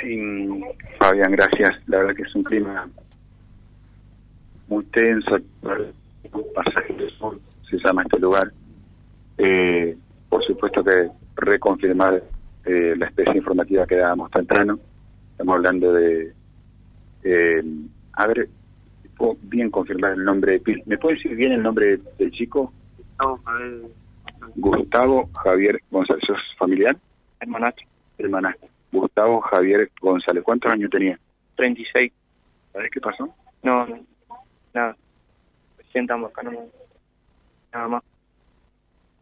Sí, Fabián, gracias. La verdad que es un clima muy tenso. Pasaje del Sur se llama este lugar. Eh, por supuesto que reconfirmar eh, la especie informativa que dábamos temprano. Estamos hablando de... Eh, a ver, puedo bien confirmar el nombre de ¿Me puede decir bien el nombre del chico? Gustavo Javier. Gustavo Javier González. ¿Sos familiar? Hermanacho. Hermanacho. Gustavo Javier González. ¿Cuántos años tenía? 36. ¿Sabes qué pasó? No, no, nada. Recién estamos acá nomás. Nada más.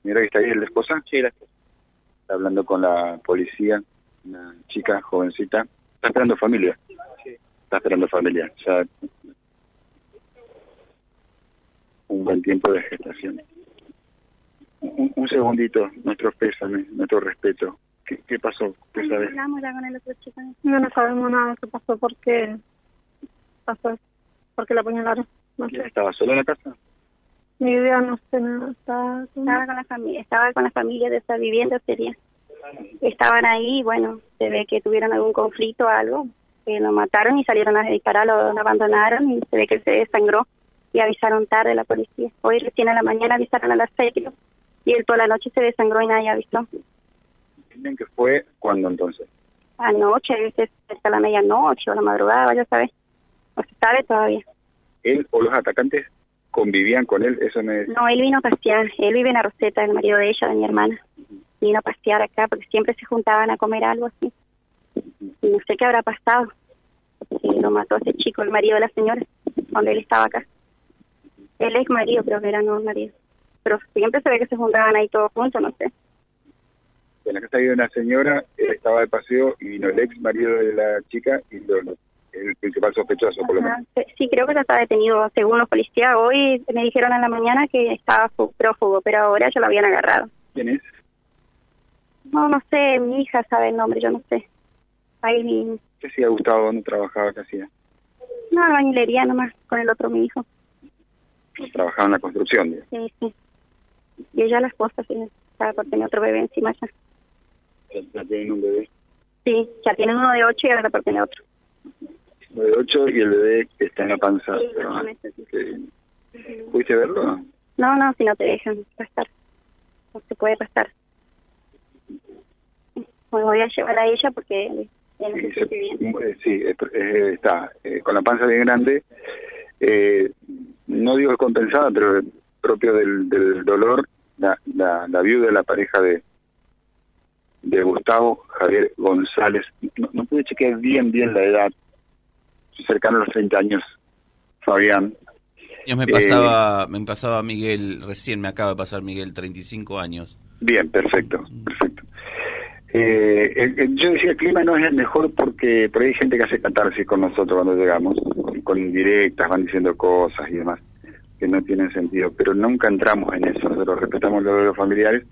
Mira que está ahí la esposa. Sí, la esposa. Está hablando con la policía, una chica jovencita. Está esperando familia. Sí. Está esperando familia. O sea, un buen tiempo de gestación. Un, un segundito, nuestro pésame, nuestro respeto. ¿Qué, qué pasó? ¿Qué sabes? Hablamos ya con el otro chico. No, no sabemos nada qué pasó, por qué pasó, por qué la apuñalaron. No sé. ¿Estaba solo en la casa? Mi idea no sé nada. Estaba, Estaba con la familia, estaba con la familia de esa vivienda sería. Estaban ahí, bueno, se ve que tuvieron algún conflicto o algo, que lo mataron y salieron a disparar, lo, lo abandonaron y se ve que se desangró y avisaron tarde a la policía. Hoy recién a la mañana avisaron a las seis y él toda la noche se desangró y nadie avisó. ¿Entienden que fue cuándo entonces? Anoche, a veces hasta la medianoche o la madrugada, ya sabes. No se sabe todavía. ¿Él o los atacantes convivían con él? Eso me... No, él vino a pasear. Él vive en la Roseta, el marido de ella, de mi hermana. Vino a pasear acá porque siempre se juntaban a comer algo así. Y no sé qué habrá pasado. Si lo mató ese chico, el marido de la señora, donde él estaba acá. El ex marido, creo que era, no marido. Pero siempre se ve que se juntaban ahí todos juntos, no sé. En la casa había una señora, él estaba de paseo y vino el ex marido de la chica y lo, lo- el principal sospechoso, por lo menos. Sí, creo que ya está detenido, según los policías. Hoy me dijeron en la mañana que estaba fu- prófugo, pero ahora ya lo habían agarrado. ¿Quién es? No, no sé, mi hija sabe el nombre, yo no sé. Ahí mi... ¿Qué hacía Gustavo? ¿Dónde trabajaba? ¿Qué hacía? No, bañilería nomás, con el otro mi hijo. Trabajaba en la construcción. digo. Sí, sí. Y ella la esposa, sí, estaba por tener otro bebé encima ya. Ya, tienen un bebé. Sí, ya tienen uno de ocho y ahora tener otro. Uno de ocho y el bebé está en la panza. Sí, Pero, sí. que- ¿Pudiste verlo? No, no, si no te dejan pasar. No se puede pasar. Me voy a llevar a ella porque no Sí, se se- siente bien. eh, sí, eh, está eh, con la panza bien grande. Eh, no digo compensada, pero propio del, del dolor, la, la, la viuda de la pareja de de Gustavo Javier González. No, no pude chequear bien, bien la edad. Cercano a los 30 años, Fabián. Yo me pasaba, me pasaba Miguel, recién me acaba de pasar Miguel, 35 años. Bien, perfecto, perfecto. Eh, el- el- yo decía, el clima no es el mejor porque por ahí hay gente que hace catarsis con nosotros cuando llegamos, con, indirectas, van diciendo cosas y demás que no tienen sentido, pero nunca entramos en eso, nosotros respetamos lo de los familiares,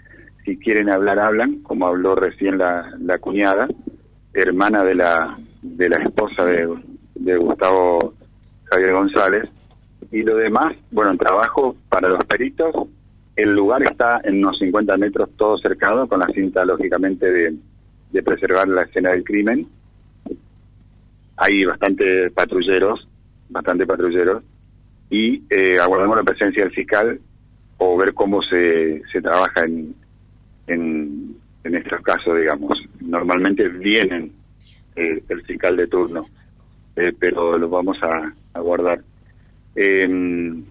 si quieren hablar, hablan, como habló recién la, la cuñada, hermana de la, de la esposa de, de Gustavo Javier González, y lo demás, bueno, en trabajo para los peritos, el lugar está en unos 50 metros todo cercado, con la cinta, lógicamente, de, de preservar la escena del crimen. Hay bastante patrulleros, bastante patrulleros, y eh, aguardamos la presencia del fiscal o ver cómo se, se trabaja en, en, en estos casos, digamos. Normalmente vienen eh, el fiscal de turno, eh, pero lo vamos a, a guardar. Em,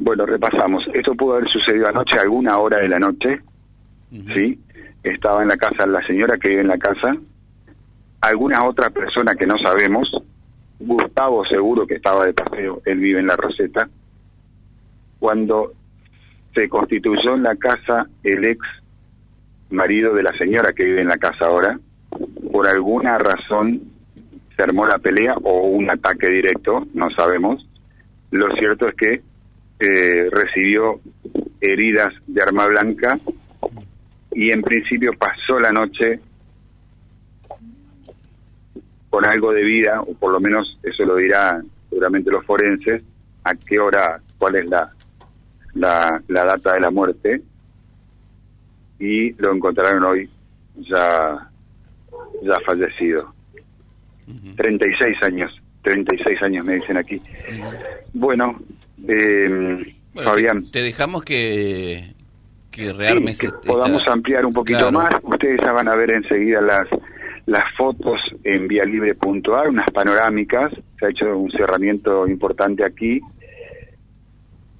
bueno, repasamos. Esto pudo haber sucedido anoche, a alguna hora de la noche. ¿sí? Estaba en la casa la señora que vive en la casa, alguna otra persona que no sabemos, Gustavo seguro que estaba de paseo, él vive en la Roseta, cuando se constituyó en la casa el ex marido de la señora que vive en la casa ahora, por alguna razón se armó la pelea o un ataque directo, no sabemos. Lo cierto es que eh, recibió heridas de arma blanca y en principio pasó la noche con algo de vida, o por lo menos eso lo dirá seguramente los forenses, a qué hora, cuál es la, la, la data de la muerte, y lo encontraron hoy ya ya fallecido. 36 años, 36 años me dicen aquí. Bueno, eh, Bueno, Fabián, te, dejamos que, que sí, rearmes que este- podamos ampliar un poquito Claro. más. Ustedes ya van a ver enseguida las las fotos en vialibre.ar, unas panorámicas. Se ha hecho un cerramiento importante aquí.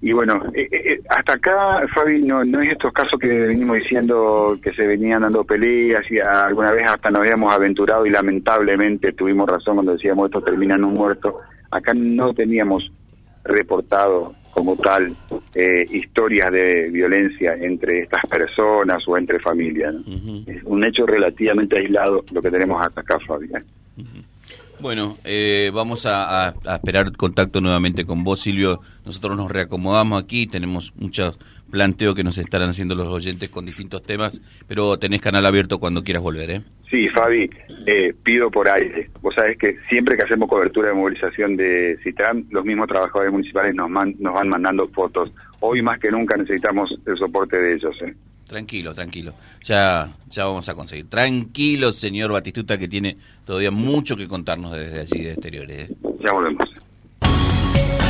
Y bueno, eh, eh, hasta acá, Fabi, no, no es estos casos que venimos diciendo que se venían dando peleas y alguna vez hasta nos habíamos aventurado y lamentablemente tuvimos razón cuando decíamos esto termina en un muerto. Acá no teníamos reportado como tal eh, historias de violencia entre estas personas o entre familias. Es un hecho relativamente aislado lo que tenemos hasta acá, Fabi. Bueno, eh, vamos a, a- a esperar contacto nuevamente con vos, Silvio. Nosotros nos reacomodamos aquí, tenemos muchos planteos que nos estarán haciendo los oyentes con distintos temas, pero tenés canal abierto cuando quieras volver, ¿eh? Sí, Fabi, eh, pido por aire. Vos sabés que siempre que hacemos cobertura de movilización de Citran, los mismos trabajadores municipales nos, man- nos van mandando fotos. Hoy más que nunca necesitamos el soporte de ellos. ¿eh? Tranquilo, tranquilo. Ya, ya vamos a conseguir. Tranquilo, señor Batistuta, que tiene todavía mucho que contarnos desde allí de exteriores. ¿eh? Ya volvemos.